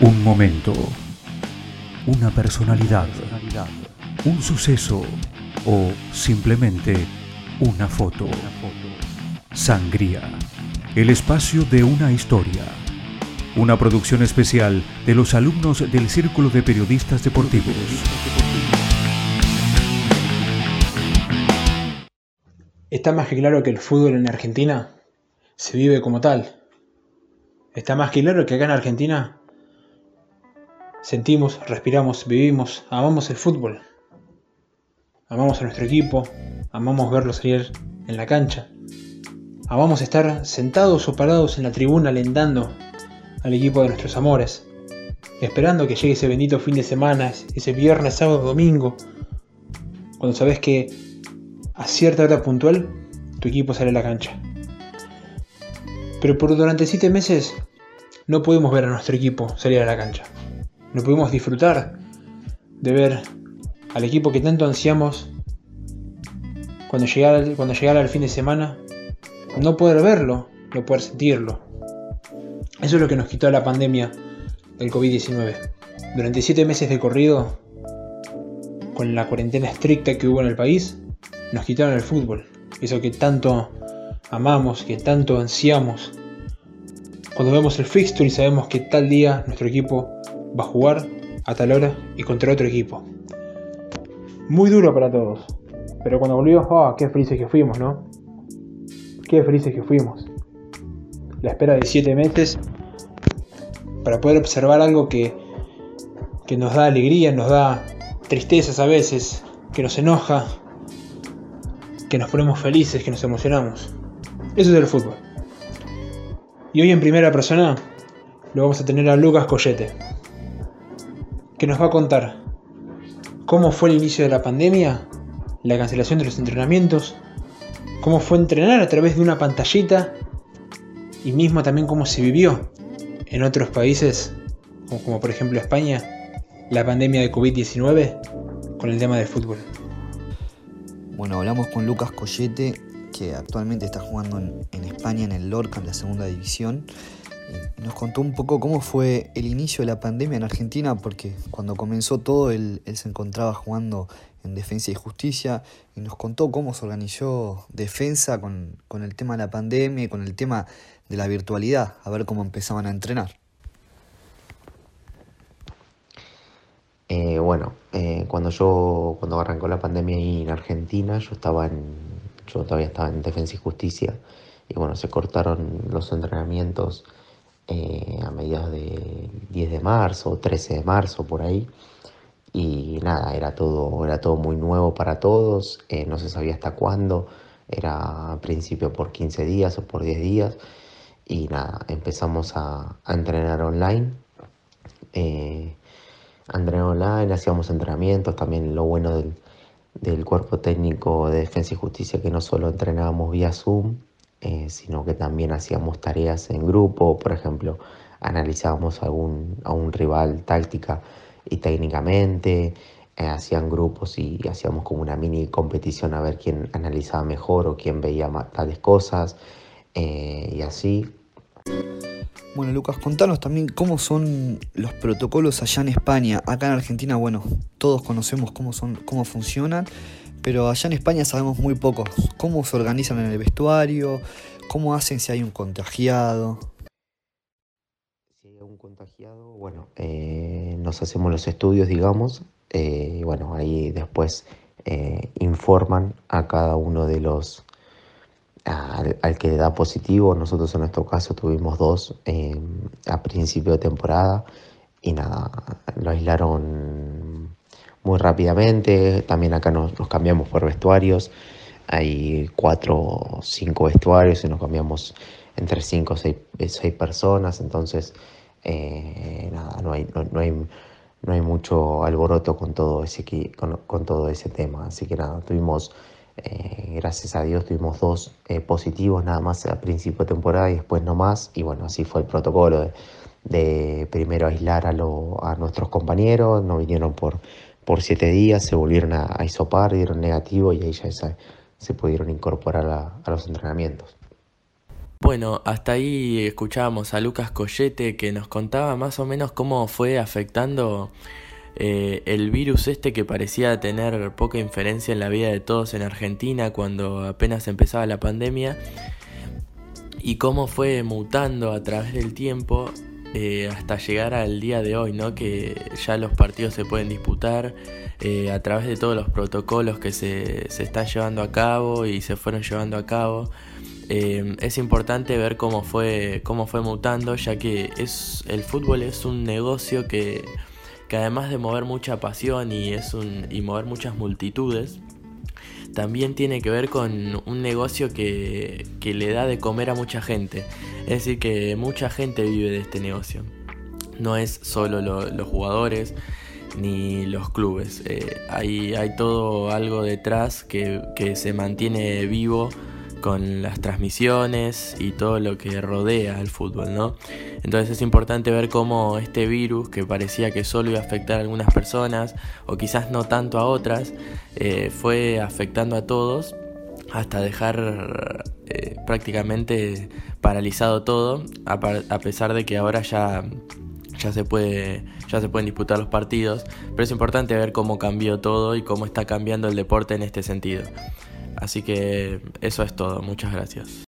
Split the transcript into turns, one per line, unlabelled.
Un momento, una personalidad, un suceso o simplemente una foto. Sangría, el espacio de una historia. Una producción especial de los alumnos del Círculo de Periodistas Deportivos.
Está más que claro que el fútbol en Argentina se vive como tal. Está más que claro que acá en Argentina sentimos, respiramos, vivimos, amamos el fútbol. Amamos a nuestro equipo, amamos verlo salir en la cancha. Amamos estar sentados o parados en la tribuna alentando al equipo de nuestros amores, esperando que llegue ese bendito fin de semana, ese viernes, sábado, domingo, cuando sabes que a cierta hora puntual tu equipo sale a la cancha. Pero por durante siete meses no pudimos ver a nuestro equipo salir a la cancha. No pudimos disfrutar de ver al equipo que tanto ansiamos cuando llegara, cuando llegara el fin de semana, no poder verlo, no poder sentirlo. Eso es lo que nos quitó la pandemia del COVID-19. Durante siete meses de corrido, con la cuarentena estricta que hubo en el país, nos quitaron el fútbol. Eso que tanto amamos, que tanto ansiamos. Cuando vemos el fixture y sabemos que tal día nuestro equipo va a jugar a tal hora y contra otro equipo. Muy duro para todos. Pero cuando volvimos, ¡ah! ¡Qué felices que fuimos, ¿no? Qué felices que fuimos. La espera de siete meses para poder observar algo que, que nos da alegría, nos da tristezas a veces, que nos enoja, que nos ponemos felices, que nos emocionamos. Eso es el fútbol. Y hoy en primera persona lo vamos a tener a Lucas Collete, que nos va a contar cómo fue el inicio de la pandemia, la cancelación de los entrenamientos, cómo fue entrenar a través de una pantallita y mismo también cómo se vivió en otros países, como, por ejemplo España, la pandemia de COVID-19 con el tema del fútbol.
Bueno, hablamos con Lucas Collete, que actualmente está jugando en, España, en el Lorca, en la segunda división. Nos contó un poco cómo fue el inicio de la pandemia en Argentina, porque cuando comenzó todo él, se encontraba jugando en Defensa y Justicia y nos contó cómo se organizó Defensa con, el tema de la pandemia y con el tema de la virtualidad, a ver cómo empezaban a entrenar.
Eh, bueno, eh, cuando yo, cuando arrancó la pandemia ahí en Argentina, yo estaba en, yo todavía estaba en Defensa y Justicia, y bueno, se cortaron los entrenamientos eh, a mediados de 10 de marzo, 13 de marzo, por ahí, y nada, era todo, era todo muy nuevo para todos, no se sabía hasta cuándo, era principio por 15 días o por 10 días, y nada, empezamos a, entrenar online. Entrenar online, hacíamos entrenamientos, también lo bueno del, del, cuerpo técnico de defensa y justicia que no solo entrenábamos vía Zoom, eh, sino que también hacíamos tareas en grupo, por ejemplo, analizábamos algún, a un rival táctica y técnicamente, eh, hacían grupos y, hacíamos como una mini competición a ver quién analizaba mejor o quién veía tales cosas eh, y así.
Bueno, Lucas, contanos también cómo son los protocolos allá en España. Acá en Argentina, bueno, todos conocemos cómo son, cómo funcionan, pero allá en España sabemos muy poco. ¿Cómo se organizan en el vestuario? ¿Cómo hacen si hay un contagiado?
Si hay un contagiado, bueno, eh, nos hacemos los estudios, digamos, eh, y bueno, ahí después eh, informan a cada uno de los al, que da positivo. Nosotros en nuestro caso tuvimos dos a principio de temporada y nada, lo aislaron muy rápidamente. También acá nos, cambiamos por vestuarios. Hay cuatro o cinco vestuarios y nos cambiamos entre cinco o seis, personas. Entonces, eh, nada, no hay, no, hay, no hay mucho alboroto con todo ese, con, con todo ese tema. Así que nada, tuvimos eh, gracias a Dios tuvimos dos eh, positivos nada más a principio de temporada y después no más. Y bueno, así fue el protocolo de, primero aislar a, a, nuestros compañeros, no vinieron por, por siete días, se volvieron a, a isopar, dieron negativo y ahí ya se, pudieron incorporar a, los entrenamientos.
Bueno, hasta ahí escuchábamos a Lucas Collete que nos contaba más o menos cómo fue afectando eh, el virus este que parecía tener poca inferencia en la vida de todos en Argentina cuando apenas empezaba la pandemia y cómo fue mutando a través del tiempo eh, hasta llegar al día de hoy, ¿no? Que ya los partidos se pueden disputar eh, a través de todos los protocolos que se, se están llevando a cabo y se fueron llevando a cabo. Eh, es importante ver cómo fue, cómo fue mutando, ya que es, el fútbol es un negocio que, que además de mover mucha pasión y, es un, y mover muchas multitudes, también tiene que ver con un negocio que, que le da de comer a mucha gente. Es decir, que mucha gente vive de este negocio. No es solo los jugadores ni los clubes. Eh, hay, hay todo algo detrás que, que se mantiene vivo con las transmisiones y todo lo que rodea al fútbol, ¿no? Entonces es importante ver cómo este virus, que parecía que solo iba a afectar a algunas personas, o quizás no tanto a otras, eh, fue afectando a todos hasta dejar eh, prácticamente paralizado todo, a, a, pesar de que ahora ya, ya, se puede, ya se pueden disputar los partidos, pero es importante ver cómo cambió todo y cómo está cambiando el deporte en este sentido. Así que eso es todo, muchas gracias.